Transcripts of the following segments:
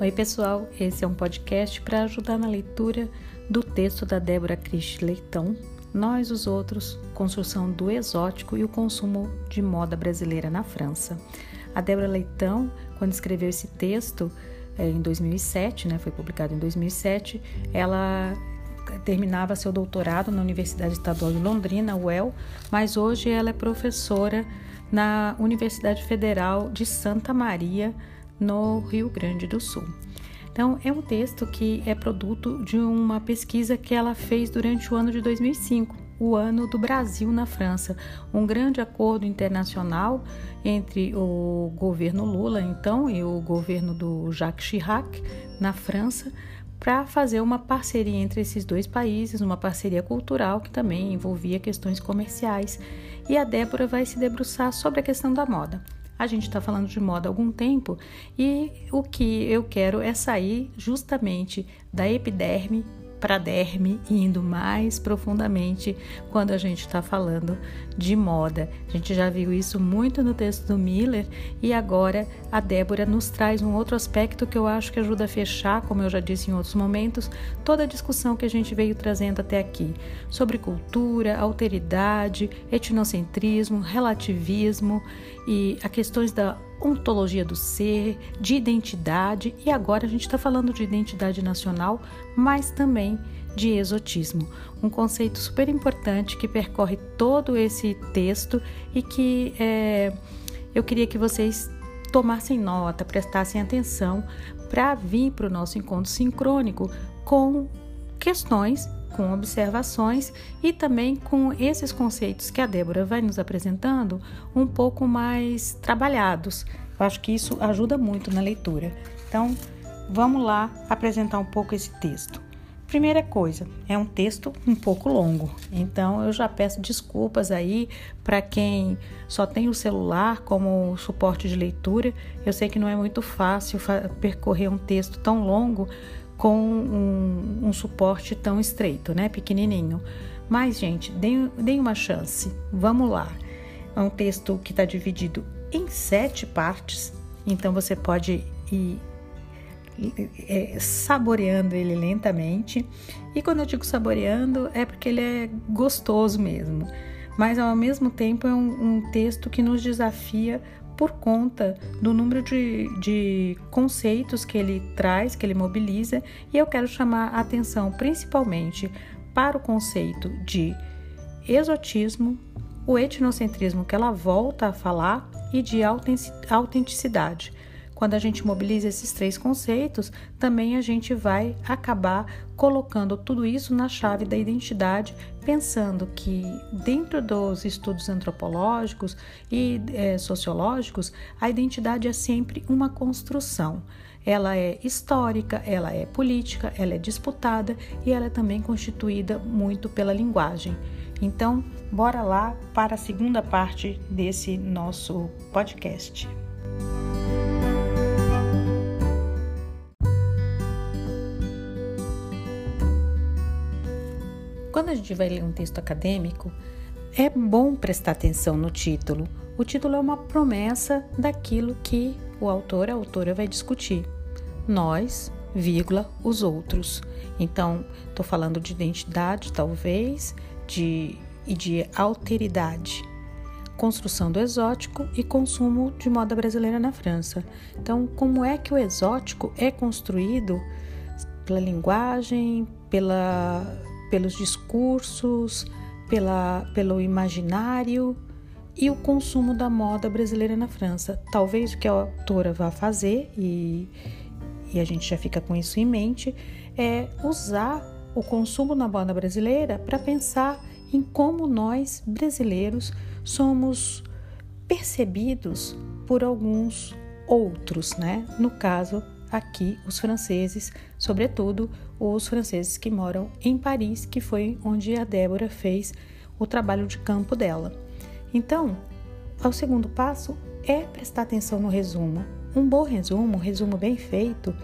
Oi, pessoal. Esse é um podcast para ajudar na leitura do texto da Débora Cristi Leitão, Nós os Outros, Construção do Exótico e o Consumo de Moda Brasileira na França. A Débora Leitão, quando escreveu esse texto, é, em 2007, né, foi publicado em 2007, ela terminava seu doutorado na Universidade Estadual de Londrina, UEL, mas hoje ela é professora na Universidade Federal de Santa Maria, no Rio Grande do Sul. Então, é um texto que é produto de uma pesquisa que ela fez durante o ano de 2005, o ano do Brasil na França, um grande acordo internacional entre o governo Lula, então, e o governo do Jacques Chirac na França, para fazer uma parceria entre esses dois países, uma parceria cultural que também envolvia questões comerciais. E a Débora vai se debruçar sobre a questão da moda. A gente está falando de moda há algum tempo e o que eu quero é sair justamente da epiderme para derme e indo mais profundamente quando a gente está falando de moda. A gente já viu isso muito no texto do Miller e agora a Débora nos traz um outro aspecto que eu acho que ajuda a fechar, como eu já disse em outros momentos, toda a discussão que a gente veio trazendo até aqui sobre cultura, alteridade, etnocentrismo, relativismo e a questões da ontologia do ser, de identidade e agora a gente está falando de identidade nacional, mas também de exotismo, um conceito super importante que percorre todo esse texto e que é, eu queria que vocês tomassem nota, prestassem atenção para vir para o nosso encontro sincrônico com questões com observações e também com esses conceitos que a Débora vai nos apresentando um pouco mais trabalhados. Eu acho que isso ajuda muito na leitura. Então, vamos lá apresentar um pouco esse texto. Primeira coisa, é um texto um pouco longo, então eu já peço desculpas aí para quem só tem o celular como suporte de leitura. Eu sei que não é muito fácil percorrer um texto tão longo com um, um suporte tão estreito, né, pequenininho. Mas, gente, deem, deem uma chance. Vamos lá. É um texto que está dividido em sete partes, então você pode ir é, saboreando ele lentamente. E quando eu digo saboreando, é porque ele é gostoso mesmo. Mas ao mesmo tempo é um, um texto que nos desafia por conta do número de, de conceitos que ele traz, que ele mobiliza, e eu quero chamar a atenção principalmente para o conceito de exotismo, o etnocentrismo que ela volta a falar e de autenticidade. Quando a gente mobiliza esses três conceitos, também a gente vai acabar colocando tudo isso na chave da identidade, pensando que dentro dos estudos antropológicos e é, sociológicos, a identidade é sempre uma construção. Ela é histórica, ela é política, ela é disputada e ela é também constituída muito pela linguagem. Então, bora lá para a segunda parte desse nosso podcast. Quando a gente vai ler um texto acadêmico, é bom prestar atenção no título. O título é uma promessa daquilo que o autor, a autora vai discutir. Nós, vírgula, os outros. Então, estou falando de identidade, talvez, de, e de alteridade. Construção do exótico e consumo de moda brasileira na França. Então, como é que o exótico é construído pela linguagem, pela pelos discursos, pela, pelo imaginário e o consumo da moda brasileira na França. Talvez o que a autora vá fazer, e, e a gente já fica com isso em mente, é usar o consumo na moda brasileira para pensar em como nós, brasileiros, somos percebidos por alguns outros, né? No caso, aqui os franceses, sobretudo os franceses que moram em Paris, que foi onde a Débora fez o trabalho de campo dela. Então, o segundo passo é prestar atenção no resumo. Um bom resumo, um resumo bem feito,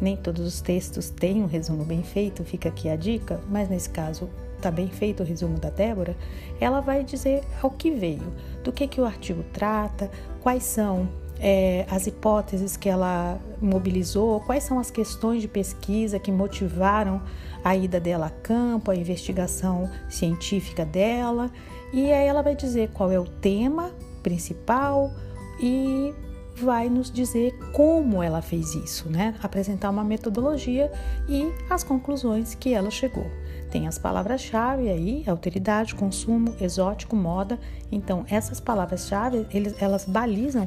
nem todos os textos têm um resumo bem feito, fica aqui a dica, mas nesse caso está bem feito o resumo da Débora, ela vai dizer ao que veio, do que, que o artigo trata, quais são é, as hipóteses que ela mobilizou, quais são as questões de pesquisa que motivaram a ida dela a campo, a investigação científica dela, e aí ela vai dizer qual é o tema principal e vai nos dizer como ela fez isso, né? Apresentar uma metodologia e as conclusões que ela chegou. Tem as palavras-chave aí, alteridade, consumo, exótico, moda. Então, essas palavras-chave, elas balizam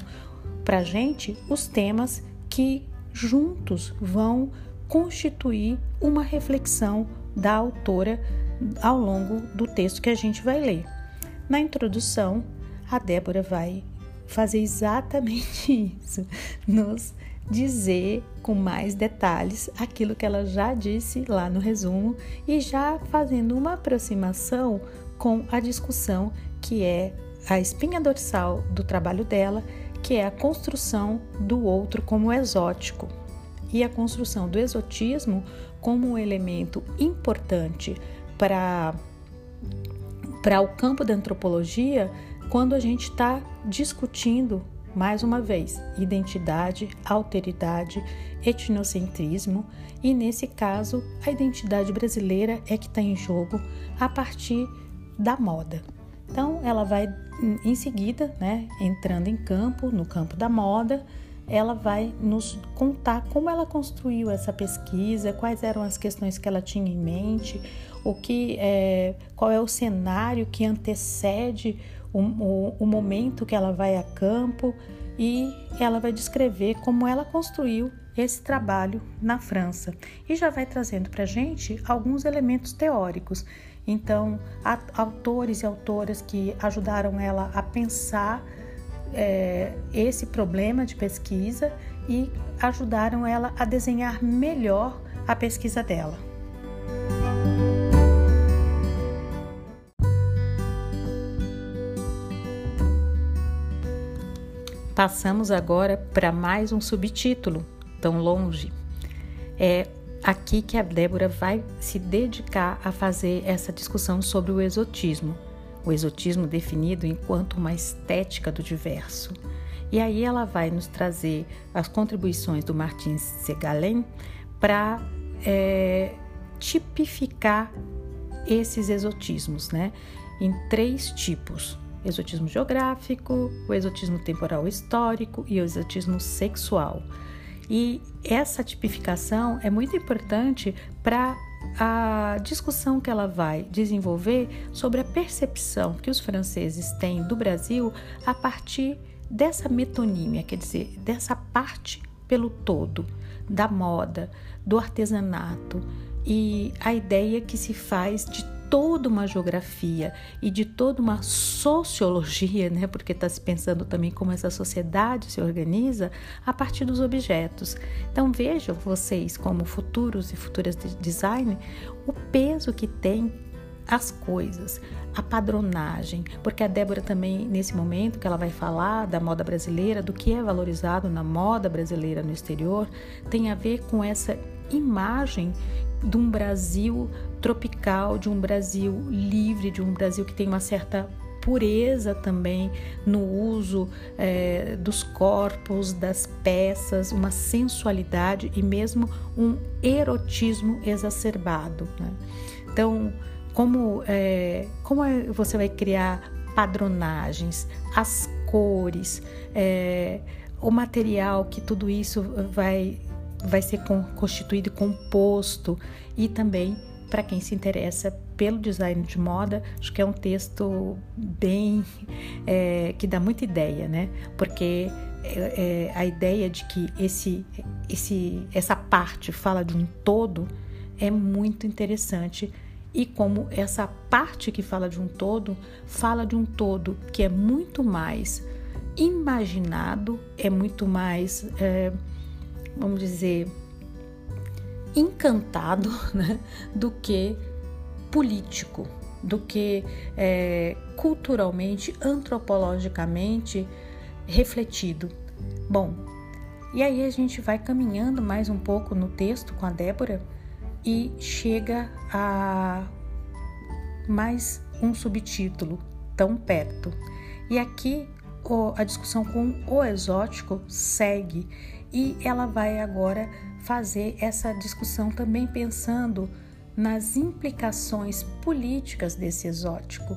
para gente os temas que juntos vão constituir uma reflexão da autora ao longo do texto que a gente vai ler. Na introdução, a Débora vai fazer exatamente isso, nos dizer com mais detalhes aquilo que ela já disse lá no resumo e já fazendo uma aproximação com a discussão que é a espinha dorsal do trabalho dela, que é a construção do outro como exótico e a construção do exotismo como um elemento importante para para o campo da antropologia quando a gente está discutindo, mais uma vez, identidade, alteridade, etnocentrismo e, nesse caso, a identidade brasileira é que está em jogo a partir da moda. Então, ela vai em seguida, né, entrando em campo, no campo da moda, ela vai nos contar como ela construiu essa pesquisa, quais eram as questões que ela tinha em mente, o que é, qual é o cenário que antecede o, o, o momento que ela vai a campo e ela vai descrever como ela construiu esse trabalho na França e já vai trazendo para gente alguns elementos teóricos. Então, autores e autoras que ajudaram ela a pensar é, esse problema de pesquisa e ajudaram ela a desenhar melhor a pesquisa dela. Passamos agora para mais um subtítulo, tão longe. É aqui que a Débora vai se dedicar a fazer essa discussão sobre o exotismo. O exotismo definido enquanto uma estética do diverso. E aí ela vai nos trazer as contribuições do Martins Segalen para é, tipificar esses exotismos, né? Em três tipos: exotismo geográfico, o exotismo temporal histórico e o exotismo sexual. E essa tipificação é muito importante para a discussão que ela vai desenvolver sobre a percepção que os franceses têm do Brasil a partir dessa metonímia, quer dizer, dessa parte pelo todo, da moda, do artesanato e a ideia que se faz de toda uma geografia e de toda uma sociologia, né? Porque está se pensando também como essa sociedade se organiza a partir dos objetos. Então vejam vocês como futuros e futuras de design o peso que tem as coisas, a padronagem, porque a Débora também, nesse momento que ela vai falar da moda brasileira, do que é valorizado na moda brasileira no exterior, tem a ver com essa imagem de um Brasil tropical, de um Brasil livre, de um Brasil que tem uma certa pureza também no uso é, dos corpos, das peças, uma sensualidade e mesmo um erotismo exacerbado. Né? Então, como, é, como é, você vai criar padronagens, as cores, é, o material que tudo isso vai, vai ser constituído e composto e também para quem se interessa pelo design de moda, acho que é um texto bem é, que dá muita ideia, né? Porque é, é, a ideia de que esse, esse, essa parte fala de um todo é muito interessante e como essa parte que fala de um todo fala de um todo que é muito mais imaginado, é muito mais, é, vamos dizer, encantado né, do que político, do que é, culturalmente, antropologicamente refletido. Bom, e aí a gente vai caminhando mais um pouco no texto com a Débora e chega a mais um subtítulo, tão perto. E aqui a discussão com o exótico segue e ela vai agora fazer essa discussão também pensando nas implicações políticas desse exótico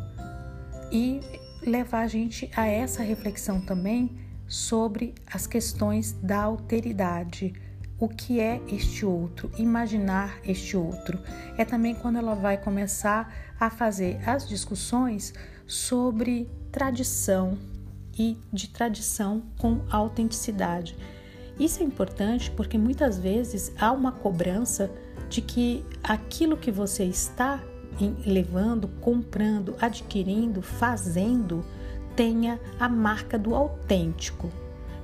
e levar a gente a essa reflexão também sobre as questões da alteridade. O que é este outro? Imaginar este outro. É também quando ela vai começar a fazer as discussões sobre tradição e de tradição com autenticidade. Isso é importante porque muitas vezes há uma cobrança de que aquilo que você está levando, comprando, adquirindo, fazendo, tenha a marca do autêntico.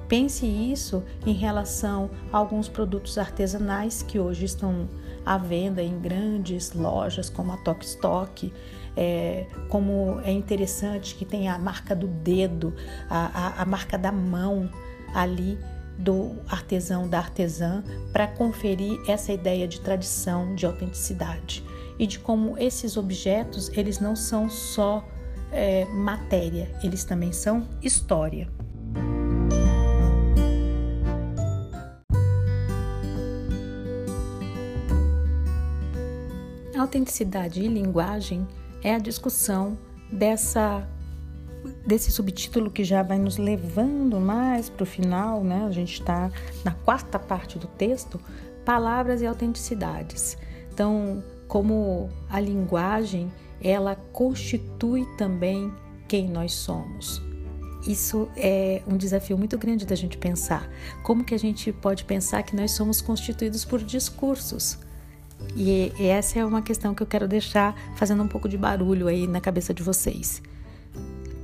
Pense isso em relação a alguns produtos artesanais que hoje estão à venda em grandes lojas como a Tok Stock. É, como é interessante que tem a marca do dedo, a, a, a marca da mão ali do artesão, da artesã, para conferir essa ideia de tradição, de autenticidade e de como esses objetos eles não são só é, matéria, eles também são história. Autenticidade e linguagem é a discussão dessa desse subtítulo que já vai nos levando mais para o final, né? A gente está na quarta parte do texto, palavras e autenticidades. Então, como a linguagem, ela constitui também quem nós somos. Isso é um desafio muito grande da gente pensar. Como que a gente pode pensar que nós somos constituídos por discursos? E, essa é uma questão que eu quero deixar fazendo um pouco de barulho aí na cabeça de vocês.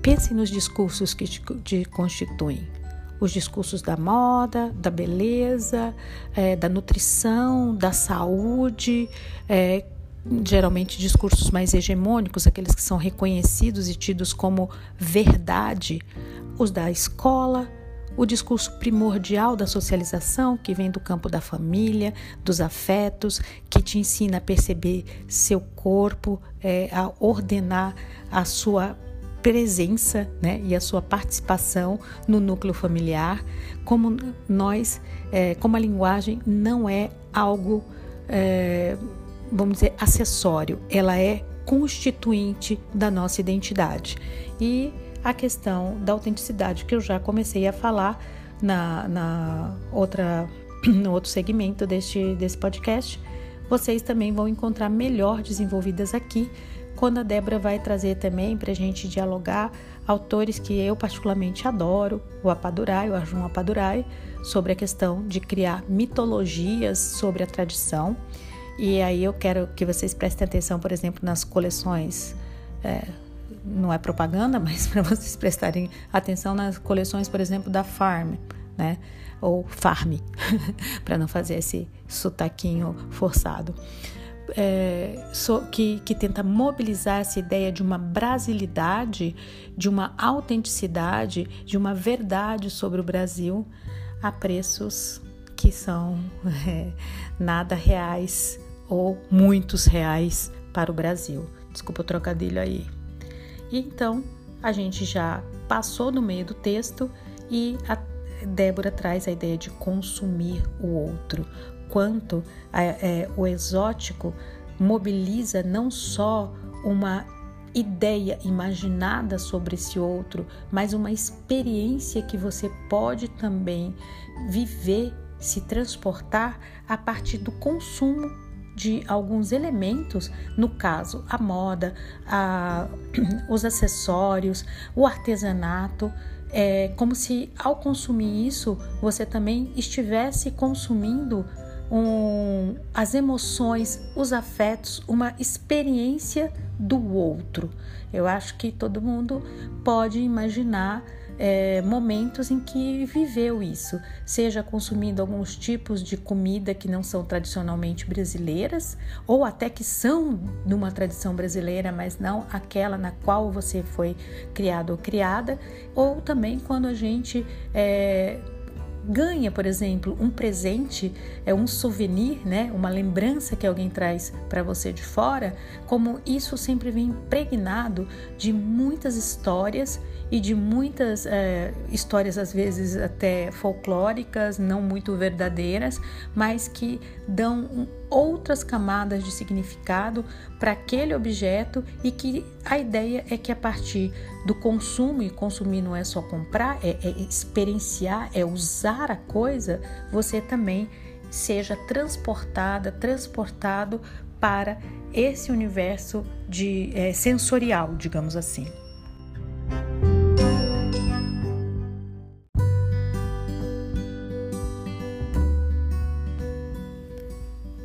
Pense nos discursos que te constituem. Os discursos da moda, da beleza, é, da nutrição, da saúde, é, geralmente discursos mais hegemônicos, aqueles que são reconhecidos e tidos como verdade, os da escola, o discurso primordial da socialização, que vem do campo da família, dos afetos, que te ensina a perceber seu corpo, é, a ordenar a sua presença né, e a sua participação no núcleo familiar, como nós, é, como a linguagem não é algo, é, vamos dizer, acessório, ela é constituinte da nossa identidade. E a questão da autenticidade, que eu já comecei a falar na, na outra, no outro segmento deste, desse podcast, vocês também vão encontrar melhor desenvolvidas aqui quando a Débora vai trazer também para a gente dialogar autores que eu particularmente adoro, o Apadurai, o Arjun Apadurai, sobre a questão de criar mitologias sobre a tradição. E aí eu quero que vocês prestem atenção, por exemplo, nas coleções. É, não é propaganda, mas para vocês prestarem atenção nas coleções, por exemplo, da Farm, né? Ou Farm, para não fazer esse sotaquinho forçado é, so, que, que tenta mobilizar essa ideia de uma brasilidade, de uma autenticidade, de uma verdade sobre o Brasil a preços que são é, nada reais ou muitos reais para o Brasil. Desculpa o trocadilho aí. E então a gente já passou no meio do texto e a Débora traz a ideia de consumir o outro, quanto é, o exótico mobiliza não só uma ideia imaginada sobre esse outro, mas uma experiência que você pode também viver, se transportar a partir do consumo de alguns elementos, no caso a moda, a, os acessórios, o artesanato, é como se ao consumir isso você também estivesse consumindo um, as emoções, os afetos, uma experiência do outro. Eu acho que todo mundo pode imaginar é, momentos em que viveu isso, seja consumindo alguns tipos de comida que não são tradicionalmente brasileiras, ou até que são numa tradição brasileira, mas não aquela na qual você foi criado ou criada, ou também quando a gente é, ganha, por exemplo, um presente, é um souvenir, né, uma lembrança que alguém traz para você de fora, como isso sempre vem impregnado de muitas histórias e de muitas é, histórias, às vezes até folclóricas, não muito verdadeiras, mas que dão outras camadas de significado para aquele objeto e que a ideia é que a partir do consumo, e consumir não é só comprar, é, é experienciar, é usar a coisa, você também seja transportada, transportado para esse universo de é, sensorial, digamos assim.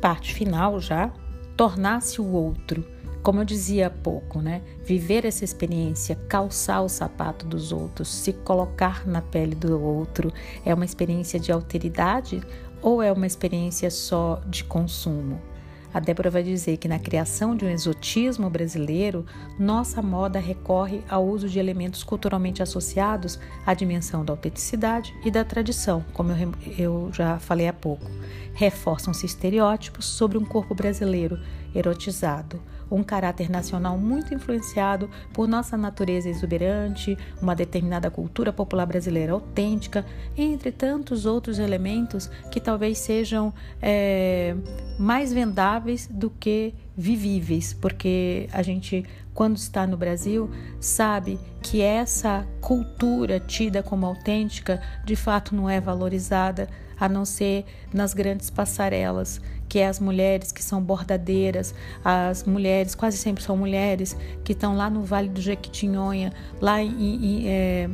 Parte final já, tornar-se o outro. Como eu dizia há pouco, né? Viver essa experiência, calçar o sapato dos outros, se colocar na pele do outro, é uma experiência de alteridade ou é uma experiência só de consumo? A Débora vai dizer que na criação de um exotismo brasileiro, nossa moda recorre ao uso de elementos culturalmente associados à dimensão da autenticidade e da tradição, como eu, já falei há pouco. Reforçam-se estereótipos sobre um corpo brasileiro erotizado um caráter nacional muito influenciado por nossa natureza exuberante, uma determinada cultura popular brasileira autêntica, entre tantos outros elementos que talvez sejam é, mais vendáveis do que vivíveis, porque a gente, quando está no Brasil, sabe que essa cultura tida como autêntica de fato não é valorizada a não ser nas grandes passarelas que é as mulheres que são bordadeiras, as mulheres, quase sempre são mulheres, que estão lá no Vale do Jequitinhonha, lá em, em, é,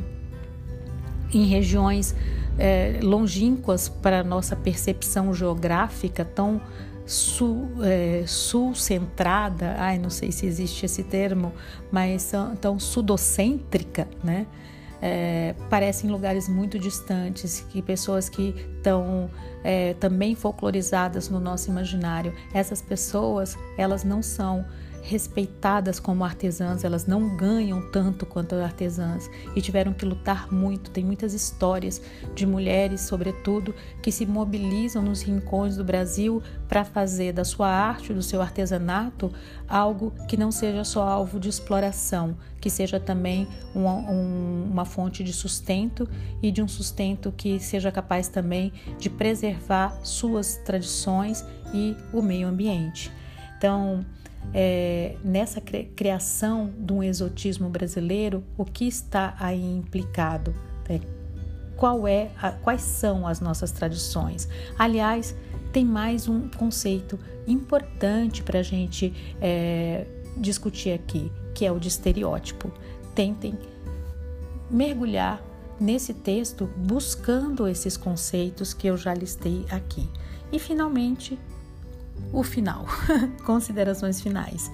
em regiões é, longínquas para nossa percepção geográfica, tão sul, é, sul-centrada, ai, não sei se existe esse termo, mas tão sudocêntrica, né? É, parecem lugares muito distantes, que pessoas que estão é, também folclorizadas no nosso imaginário, essas pessoas elas não são respeitadas como artesãs, elas não ganham tanto quanto artesãs e tiveram que lutar muito. Tem muitas histórias de mulheres, sobretudo, que se mobilizam nos rincões do Brasil para fazer da sua arte, do seu artesanato, algo que não seja só alvo de exploração, que seja também uma, um, uma fonte de sustento e de um sustento que seja capaz também de preservar suas tradições e o meio ambiente. Então, é, nessa criação de um exotismo brasileiro, o que está aí implicado? É, qual é a, quais são as nossas tradições? Aliás, tem mais um conceito importante para a gente é, discutir aqui, que é o de estereótipo. Tentem mergulhar nesse texto buscando esses conceitos que eu já listei aqui. E finalmente, o final, considerações finais,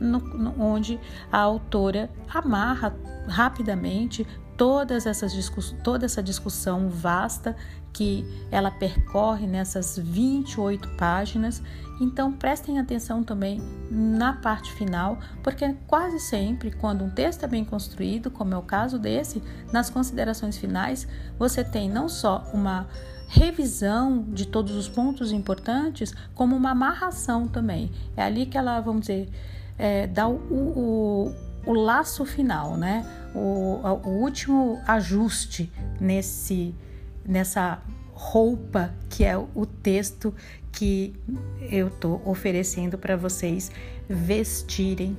no, no, onde a autora amarra rapidamente todas essas toda essa discussão vasta que ela percorre nessas 28 páginas. Então prestem atenção também na parte final, porque quase sempre, quando um texto é bem construído, como é o caso desse, nas considerações finais, você tem não só uma revisão de todos os pontos importantes, como uma amarração também. É ali que ela, vamos dizer, é, dá o, o, o, laço final, né? O, o último ajuste nesse, nessa roupa que é o texto que eu estou oferecendo para vocês vestirem,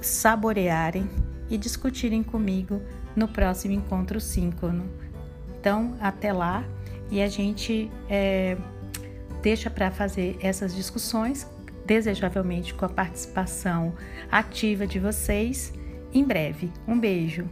saborearem e discutirem comigo no próximo encontro síncrono. Então, até lá e a gente é, deixa para fazer essas discussões, desejavelmente com a participação ativa de vocês, em breve. Um beijo!